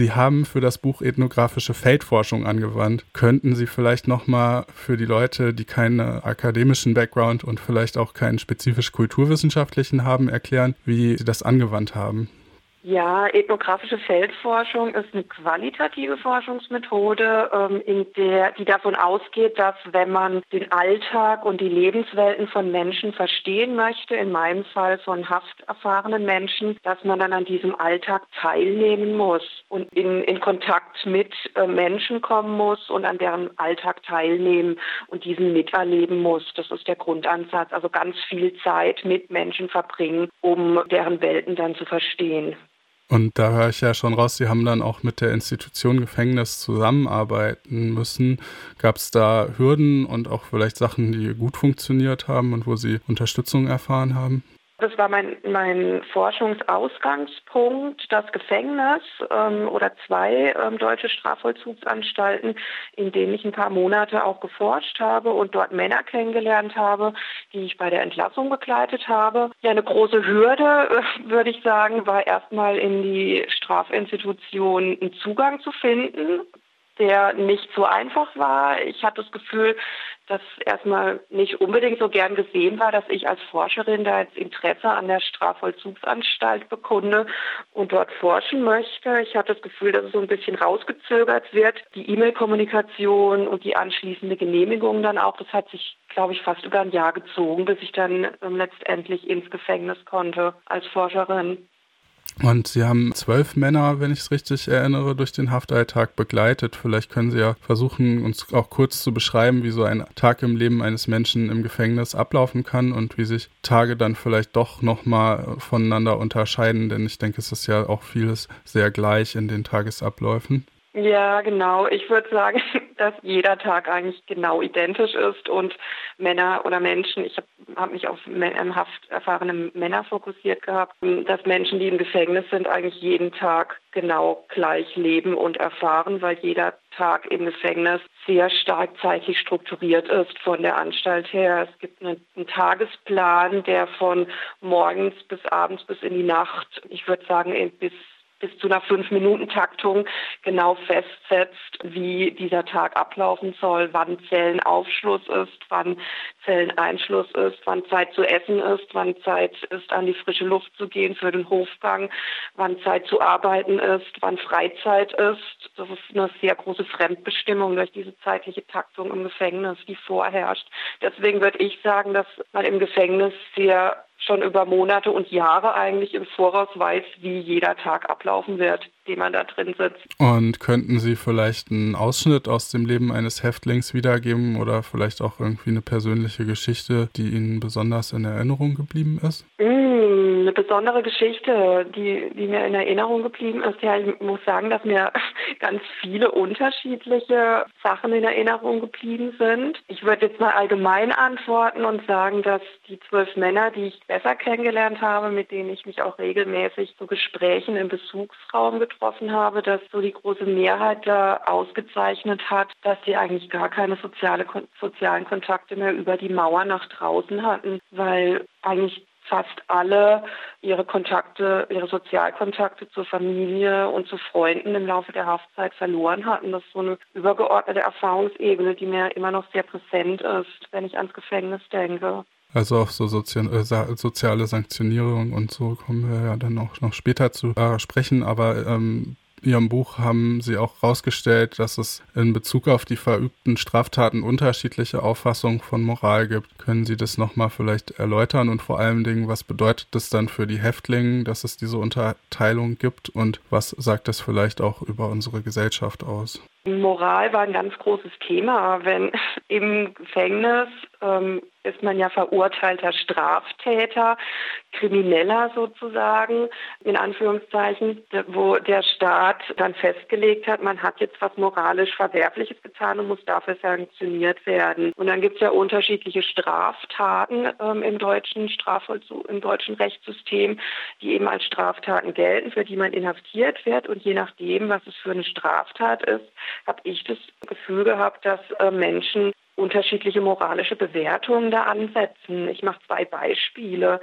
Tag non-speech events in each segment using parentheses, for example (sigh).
Sie haben für das Buch ethnografische Feldforschung angewandt. Könnten Sie vielleicht nochmal für die Leute, die keinen akademischen Background und vielleicht auch keinen spezifisch kulturwissenschaftlichen haben, erklären, wie Sie das angewandt haben? Ja, ethnografische Feldforschung ist eine qualitative Forschungsmethode, ähm, in der, die davon ausgeht, dass wenn man den Alltag und die Lebenswelten von Menschen verstehen möchte, in meinem Fall von hafterfahrenen Menschen, dass man dann an diesem Alltag teilnehmen muss und in, in Kontakt mit äh, Menschen kommen muss und an deren Alltag teilnehmen und diesen miterleben muss. Das ist der Grundansatz. Also ganz viel Zeit mit Menschen verbringen, um deren Welten dann zu verstehen. Und da höre ich ja schon raus, Sie haben dann auch mit der Institution Gefängnis zusammenarbeiten müssen. Gab es da Hürden und auch vielleicht Sachen, die gut funktioniert haben und wo Sie Unterstützung erfahren haben? Das war mein, mein Forschungsausgangspunkt, das Gefängnis ähm, oder zwei ähm, deutsche Strafvollzugsanstalten, in denen ich ein paar Monate auch geforscht habe und dort Männer kennengelernt habe, die ich bei der Entlassung begleitet habe. Ja, eine große Hürde, (laughs) würde ich sagen, war erstmal in die Strafinstitution einen Zugang zu finden der nicht so einfach war. Ich hatte das Gefühl, dass erstmal nicht unbedingt so gern gesehen war, dass ich als Forscherin da jetzt Interesse an der Strafvollzugsanstalt bekunde und dort forschen möchte. Ich hatte das Gefühl, dass es so ein bisschen rausgezögert wird. Die E-Mail-Kommunikation und die anschließende Genehmigung dann auch, das hat sich, glaube ich, fast über ein Jahr gezogen, bis ich dann ähm, letztendlich ins Gefängnis konnte als Forscherin. Und Sie haben zwölf Männer, wenn ich es richtig erinnere, durch den Haftalltag begleitet. Vielleicht können Sie ja versuchen, uns auch kurz zu beschreiben, wie so ein Tag im Leben eines Menschen im Gefängnis ablaufen kann und wie sich Tage dann vielleicht doch nochmal voneinander unterscheiden. Denn ich denke, es ist ja auch vieles sehr gleich in den Tagesabläufen. Ja, genau. Ich würde sagen, (laughs) dass jeder Tag eigentlich genau identisch ist und Männer oder Menschen, ich habe hab mich auf haft erfahrene Männer fokussiert gehabt, dass Menschen, die im Gefängnis sind, eigentlich jeden Tag genau gleich leben und erfahren, weil jeder Tag im Gefängnis sehr stark zeitlich strukturiert ist von der Anstalt her. Es gibt einen, einen Tagesplan, der von morgens bis abends bis in die Nacht, ich würde sagen bis bis zu einer Fünf-Minuten-Taktung genau festsetzt, wie dieser Tag ablaufen soll, wann Zellenaufschluss ist, wann Zelleneinschluss ist, wann Zeit zu essen ist, wann Zeit ist, an die frische Luft zu gehen für den Hofgang, wann Zeit zu arbeiten ist, wann Freizeit ist. Das ist eine sehr große Fremdbestimmung durch diese zeitliche Taktung im Gefängnis, die vorherrscht. Deswegen würde ich sagen, dass man im Gefängnis sehr schon über Monate und Jahre eigentlich im Voraus weiß, wie jeder Tag ablaufen wird, den man da drin sitzt. Und könnten Sie vielleicht einen Ausschnitt aus dem Leben eines Häftlings wiedergeben oder vielleicht auch irgendwie eine persönliche Geschichte, die Ihnen besonders in Erinnerung geblieben ist? Mm, eine besondere Geschichte, die, die mir in Erinnerung geblieben ist. Ja, ich muss sagen, dass mir (laughs) ganz viele unterschiedliche Sachen in Erinnerung geblieben sind. Ich würde jetzt mal allgemein antworten und sagen, dass die zwölf Männer, die ich besser kennengelernt habe, mit denen ich mich auch regelmäßig zu Gesprächen im Besuchsraum getroffen habe, dass so die große Mehrheit da ausgezeichnet hat, dass sie eigentlich gar keine soziale, sozialen Kontakte mehr über die Mauer nach draußen hatten, weil eigentlich fast alle ihre Kontakte, ihre Sozialkontakte zur Familie und zu Freunden im Laufe der Haftzeit verloren hatten. Das ist so eine übergeordnete Erfahrungsebene, die mir immer noch sehr präsent ist, wenn ich ans Gefängnis denke. Also auf so Sozi äh, soziale Sanktionierung und so kommen wir ja dann auch noch später zu äh, sprechen. Aber ähm, Ihrem Buch haben Sie auch herausgestellt, dass es in Bezug auf die verübten Straftaten unterschiedliche Auffassungen von Moral gibt. Können Sie das nochmal vielleicht erläutern und vor allen Dingen, was bedeutet das dann für die Häftlinge, dass es diese Unterteilung gibt und was sagt das vielleicht auch über unsere Gesellschaft aus? Moral war ein ganz großes Thema. Wenn im Gefängnis ähm, ist man ja verurteilter Straftäter, Krimineller sozusagen, in Anführungszeichen, wo der Staat dann festgelegt hat, man hat jetzt was moralisch Verwerfliches getan und muss dafür sanktioniert werden. Und dann gibt es ja unterschiedliche Straftaten ähm, im deutschen Strafvollzug, im deutschen Rechtssystem, die eben als Straftaten gelten, für die man inhaftiert wird. Und je nachdem, was es für eine Straftat ist, habe ich das Gefühl gehabt, dass äh, Menschen unterschiedliche moralische Bewertungen da ansetzen. Ich mache zwei Beispiele.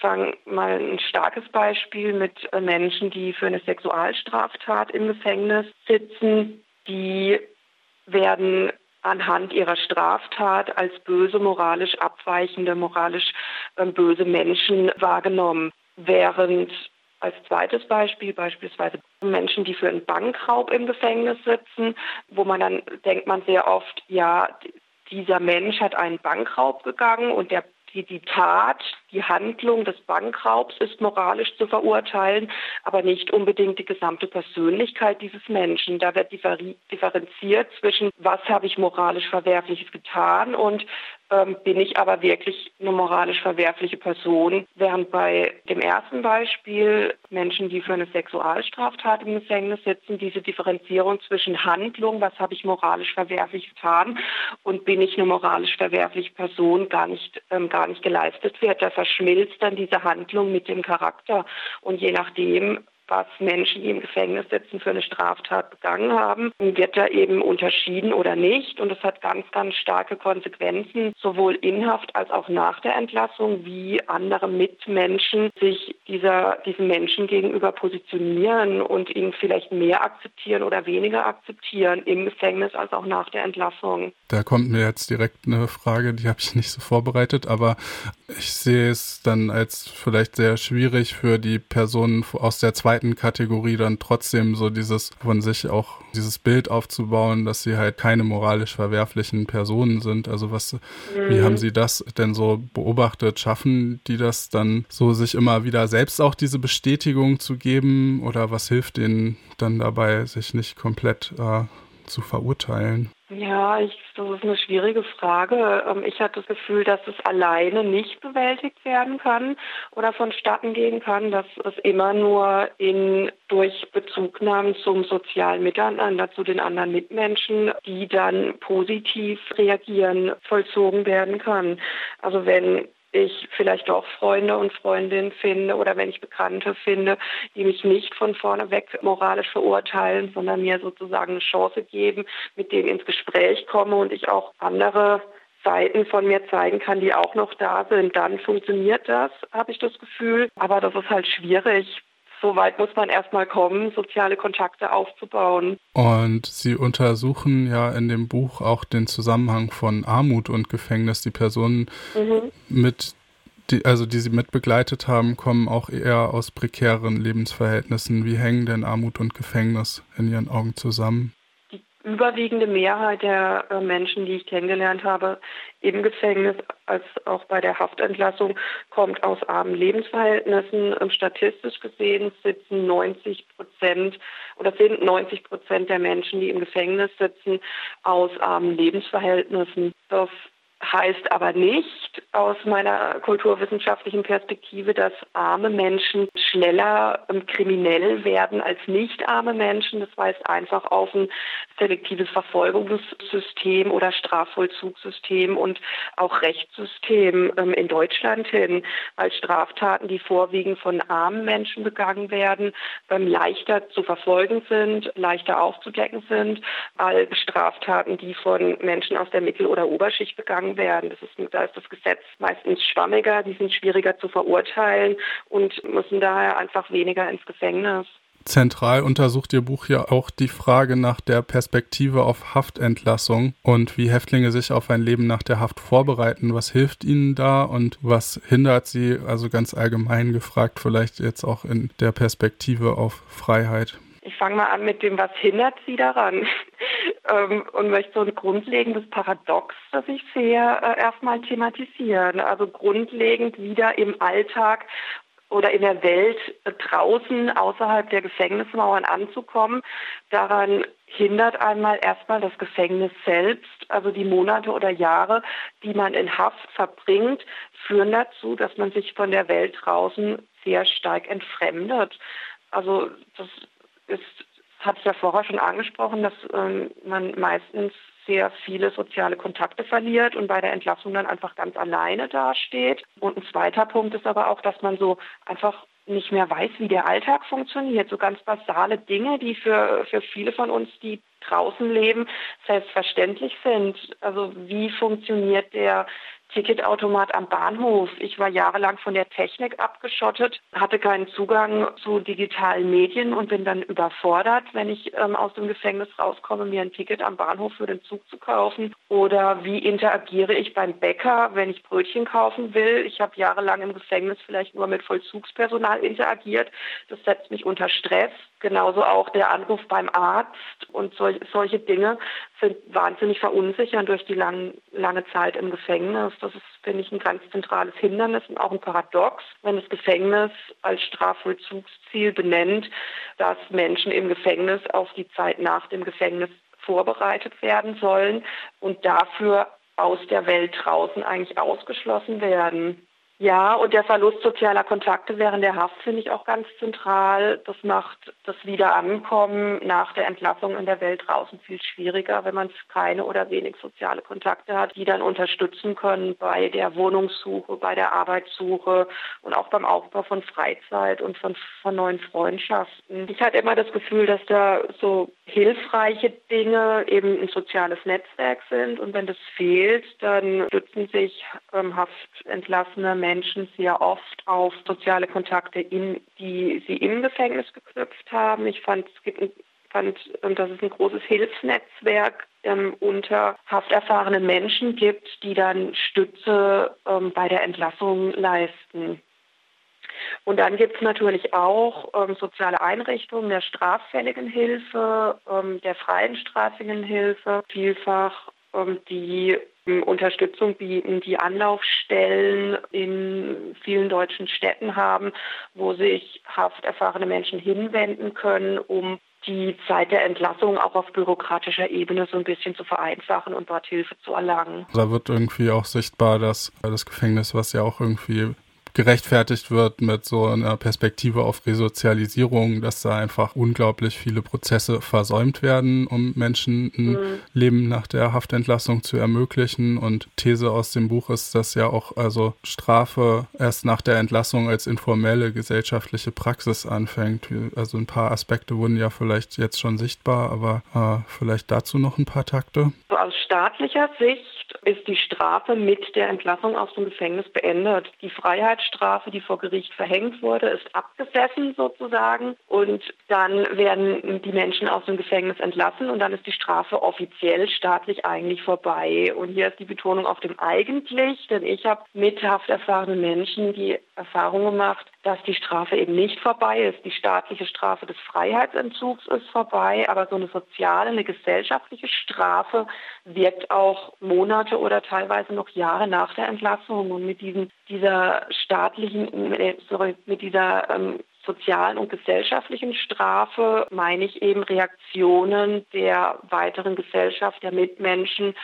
fange mal ein starkes Beispiel mit äh, Menschen, die für eine Sexualstraftat im Gefängnis sitzen. Die werden anhand ihrer Straftat als böse, moralisch abweichende, moralisch äh, böse Menschen wahrgenommen. Während als zweites Beispiel beispielsweise Menschen, die für einen Bankraub im Gefängnis sitzen, wo man dann denkt man sehr oft, ja, dieser Mensch hat einen Bankraub begangen und der die, die Tat, die Handlung des Bankraubs ist moralisch zu verurteilen, aber nicht unbedingt die gesamte Persönlichkeit dieses Menschen. Da wird differenziert zwischen, was habe ich moralisch Verwerfliches getan und ähm, bin ich aber wirklich eine moralisch verwerfliche Person. Während bei dem ersten Beispiel Menschen, die für eine Sexualstraftat im Gefängnis sitzen, diese Differenzierung zwischen Handlung, was habe ich moralisch verwerflich getan und bin ich eine moralisch verwerfliche Person, gar nicht, ähm, gar nicht geleistet wird. Da verschmilzt dann diese Handlung mit dem Charakter. Und je nachdem, was Menschen, die im Gefängnis sitzen, für eine Straftat begangen haben, wird da eben unterschieden oder nicht. Und das hat ganz, ganz starke Konsequenzen, sowohl in Haft als auch nach der Entlassung, wie andere Mitmenschen sich dieser, diesen Menschen gegenüber positionieren und ihn vielleicht mehr akzeptieren oder weniger akzeptieren im Gefängnis als auch nach der Entlassung. Da kommt mir jetzt direkt eine Frage, die habe ich nicht so vorbereitet, aber ich sehe es dann als vielleicht sehr schwierig für die Personen aus der zweiten zweiten Kategorie dann trotzdem so dieses von sich auch dieses Bild aufzubauen, dass sie halt keine moralisch verwerflichen Personen sind. Also was, mhm. wie haben sie das denn so beobachtet? Schaffen die das dann so, sich immer wieder selbst auch diese Bestätigung zu geben? Oder was hilft ihnen dann dabei, sich nicht komplett äh, zu verurteilen? Ja, ich, das ist eine schwierige Frage. Ähm, ich hatte das Gefühl, dass es alleine nicht bewältigt werden kann oder vonstatten gehen kann, dass es immer nur in, durch Bezugnahmen zum sozialen Miteinander, zu den anderen Mitmenschen, die dann positiv reagieren, vollzogen werden kann. Also wenn ich vielleicht doch Freunde und Freundinnen finde oder wenn ich Bekannte finde, die mich nicht von vorne weg moralisch verurteilen, sondern mir sozusagen eine Chance geben, mit denen ins Gespräch komme und ich auch andere Seiten von mir zeigen kann, die auch noch da sind, dann funktioniert das, habe ich das Gefühl. Aber das ist halt schwierig so weit muss man erstmal kommen, soziale Kontakte aufzubauen. Und Sie untersuchen ja in dem Buch auch den Zusammenhang von Armut und Gefängnis. Die Personen mhm. mit die, also die Sie mitbegleitet haben, kommen auch eher aus prekären Lebensverhältnissen. Wie hängen denn Armut und Gefängnis in Ihren Augen zusammen? Überwiegende Mehrheit der äh, Menschen, die ich kennengelernt habe, im Gefängnis als auch bei der Haftentlassung, kommt aus armen Lebensverhältnissen. Ähm, statistisch gesehen sitzen 90 Prozent oder sind 90 Prozent der Menschen, die im Gefängnis sitzen, aus armen Lebensverhältnissen. Das heißt aber nicht aus meiner kulturwissenschaftlichen Perspektive, dass arme Menschen schneller ähm, kriminell werden als nicht arme Menschen. Das weist einfach auf ein selektives Verfolgungssystem oder Strafvollzugssystem und auch Rechtssystem ähm, in Deutschland hin, weil Straftaten, die vorwiegend von armen Menschen begangen werden, ähm, leichter zu verfolgen sind, leichter aufzudecken sind, als Straftaten, die von Menschen aus der Mittel- oder Oberschicht begangen werden. Das ist, da ist das Gesetz meistens schwammiger, die sind schwieriger zu verurteilen und müssen daher einfach weniger ins Gefängnis. Zentral untersucht Ihr Buch ja auch die Frage nach der Perspektive auf Haftentlassung und wie Häftlinge sich auf ein Leben nach der Haft vorbereiten. Was hilft Ihnen da und was hindert Sie, also ganz allgemein gefragt, vielleicht jetzt auch in der Perspektive auf Freiheit? Ich fange mal an mit dem, was hindert Sie daran? (laughs) Ähm, und möchte so ein grundlegendes Paradox, das ich sehe, äh, erstmal thematisieren. Also grundlegend wieder im Alltag oder in der Welt draußen außerhalb der Gefängnismauern anzukommen. Daran hindert einmal erstmal das Gefängnis selbst, also die Monate oder Jahre, die man in Haft verbringt, führen dazu, dass man sich von der Welt draußen sehr stark entfremdet. Also das ist, hatte ich ja vorher schon angesprochen, dass ähm, man meistens sehr viele soziale Kontakte verliert und bei der Entlassung dann einfach ganz alleine dasteht. Und ein zweiter Punkt ist aber auch, dass man so einfach nicht mehr weiß, wie der Alltag funktioniert. So ganz basale Dinge, die für, für viele von uns, die draußen leben, selbstverständlich sind. Also wie funktioniert der Ticketautomat am Bahnhof. Ich war jahrelang von der Technik abgeschottet, hatte keinen Zugang zu digitalen Medien und bin dann überfordert, wenn ich ähm, aus dem Gefängnis rauskomme, mir ein Ticket am Bahnhof für den Zug zu kaufen. Oder wie interagiere ich beim Bäcker, wenn ich Brötchen kaufen will? Ich habe jahrelang im Gefängnis vielleicht nur mit Vollzugspersonal interagiert. Das setzt mich unter Stress. Genauso auch der Anruf beim Arzt und sol solche Dinge sind wahnsinnig verunsichernd durch die lang, lange Zeit im Gefängnis. Das ist, finde ich, ein ganz zentrales Hindernis und auch ein Paradox, wenn das Gefängnis als Strafvollzugsziel benennt, dass Menschen im Gefängnis auf die Zeit nach dem Gefängnis vorbereitet werden sollen und dafür aus der Welt draußen eigentlich ausgeschlossen werden. Ja, und der Verlust sozialer Kontakte während der Haft finde ich auch ganz zentral. Das macht das Wiederankommen nach der Entlassung in der Welt draußen viel schwieriger, wenn man keine oder wenig soziale Kontakte hat, die dann unterstützen können bei der Wohnungssuche, bei der Arbeitssuche und auch beim Aufbau von Freizeit und von, von neuen Freundschaften. Ich hatte immer das Gefühl, dass da so hilfreiche Dinge eben ein soziales Netzwerk sind und wenn das fehlt, dann stützen sich ähm, haftentlassene Menschen Menschen sehr oft auf soziale Kontakte, in, die sie im Gefängnis geknüpft haben. Ich fand, es gibt ein, fand, dass es ein großes Hilfsnetzwerk ähm, unter hafterfahrenen Menschen gibt, die dann Stütze ähm, bei der Entlassung leisten. Und dann gibt es natürlich auch ähm, soziale Einrichtungen der straffälligen Hilfe, ähm, der freien straffälligen Hilfe, vielfach, ähm, die Unterstützung bieten, die Anlaufstellen in vielen deutschen Städten haben, wo sich hafterfahrene Menschen hinwenden können, um die Zeit der Entlassung auch auf bürokratischer Ebene so ein bisschen zu vereinfachen und dort Hilfe zu erlangen. Da wird irgendwie auch sichtbar, dass das Gefängnis, was ja auch irgendwie gerechtfertigt wird mit so einer Perspektive auf Resozialisierung, dass da einfach unglaublich viele Prozesse versäumt werden, um Menschen ein mhm. Leben nach der Haftentlassung zu ermöglichen. Und These aus dem Buch ist, dass ja auch also Strafe erst nach der Entlassung als informelle gesellschaftliche Praxis anfängt. Also ein paar Aspekte wurden ja vielleicht jetzt schon sichtbar, aber äh, vielleicht dazu noch ein paar Takte. aus staatlicher Sicht ist die Strafe mit der Entlassung aus dem Gefängnis beendet. Die Freiheitsstrafe, die vor Gericht verhängt wurde, ist abgesessen sozusagen und dann werden die Menschen aus dem Gefängnis entlassen und dann ist die Strafe offiziell staatlich eigentlich vorbei. Und hier ist die Betonung auf dem eigentlich, denn ich habe mit hafterfahrenen Menschen die Erfahrung gemacht, dass die Strafe eben nicht vorbei ist. Die staatliche Strafe des Freiheitsentzugs ist vorbei, aber so eine soziale, eine gesellschaftliche Strafe wirkt auch Monate oder teilweise noch Jahre nach der Entlassung. Und mit diesem, dieser staatlichen, sorry, mit dieser ähm, sozialen und gesellschaftlichen Strafe meine ich eben Reaktionen der weiteren Gesellschaft, der Mitmenschen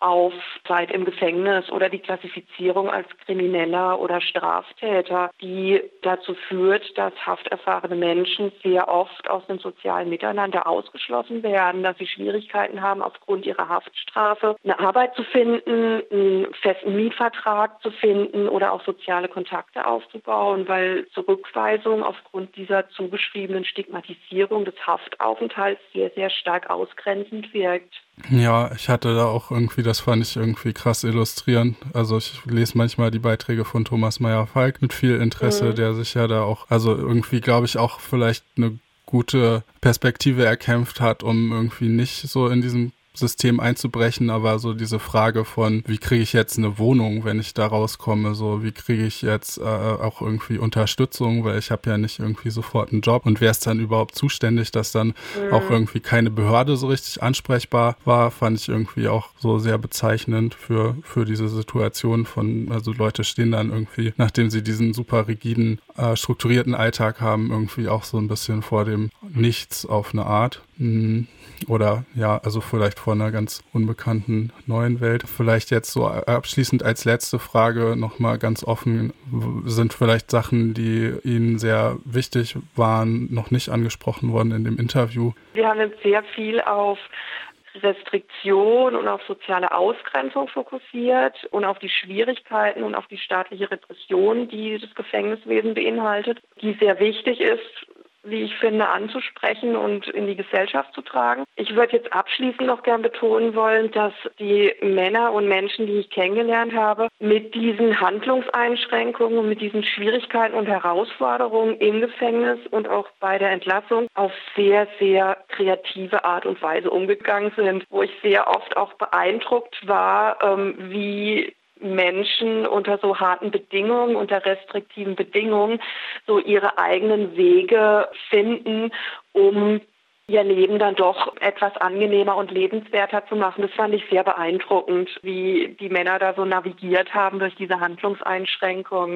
auf Zeit im Gefängnis oder die Klassifizierung als Krimineller oder Straftäter, die dazu führt, dass hafterfahrene Menschen sehr oft aus dem sozialen Miteinander ausgeschlossen werden, dass sie Schwierigkeiten haben, aufgrund ihrer Haftstrafe eine Arbeit zu finden, einen festen Mietvertrag zu finden oder auch soziale Kontakte aufzubauen, weil Zurückweisung aufgrund dieser zugeschriebenen Stigmatisierung des Haftaufenthalts sehr, sehr stark ausgrenzend wirkt. Ja, ich hatte da auch irgendwie, das fand ich irgendwie krass illustrierend. Also ich lese manchmal die Beiträge von Thomas Meyer-Falk mit viel Interesse, mhm. der sich ja da auch, also irgendwie glaube ich auch vielleicht eine gute Perspektive erkämpft hat, um irgendwie nicht so in diesem System einzubrechen, aber so diese Frage von, wie kriege ich jetzt eine Wohnung, wenn ich da rauskomme, so wie kriege ich jetzt äh, auch irgendwie Unterstützung, weil ich habe ja nicht irgendwie sofort einen Job und wer ist dann überhaupt zuständig, dass dann mhm. auch irgendwie keine Behörde so richtig ansprechbar war, fand ich irgendwie auch so sehr bezeichnend für, für diese Situation von, also Leute stehen dann irgendwie, nachdem sie diesen super rigiden, äh, strukturierten Alltag haben, irgendwie auch so ein bisschen vor dem Nichts auf eine Art. Mhm. Oder ja, also vielleicht vor einer ganz unbekannten neuen Welt. Vielleicht jetzt so abschließend als letzte Frage nochmal ganz offen, sind vielleicht Sachen, die Ihnen sehr wichtig waren, noch nicht angesprochen worden in dem Interview? Wir haben sehr viel auf Restriktion und auf soziale Ausgrenzung fokussiert und auf die Schwierigkeiten und auf die staatliche Repression, die das Gefängniswesen beinhaltet, die sehr wichtig ist wie ich finde, anzusprechen und in die Gesellschaft zu tragen. Ich würde jetzt abschließend noch gern betonen wollen, dass die Männer und Menschen, die ich kennengelernt habe, mit diesen Handlungseinschränkungen und mit diesen Schwierigkeiten und Herausforderungen im Gefängnis und auch bei der Entlassung auf sehr, sehr kreative Art und Weise umgegangen sind, wo ich sehr oft auch beeindruckt war, ähm, wie Menschen unter so harten Bedingungen, unter restriktiven Bedingungen, so ihre eigenen Wege finden, um ihr Leben dann doch etwas angenehmer und lebenswerter zu machen. Das fand ich sehr beeindruckend, wie die Männer da so navigiert haben durch diese Handlungseinschränkungen.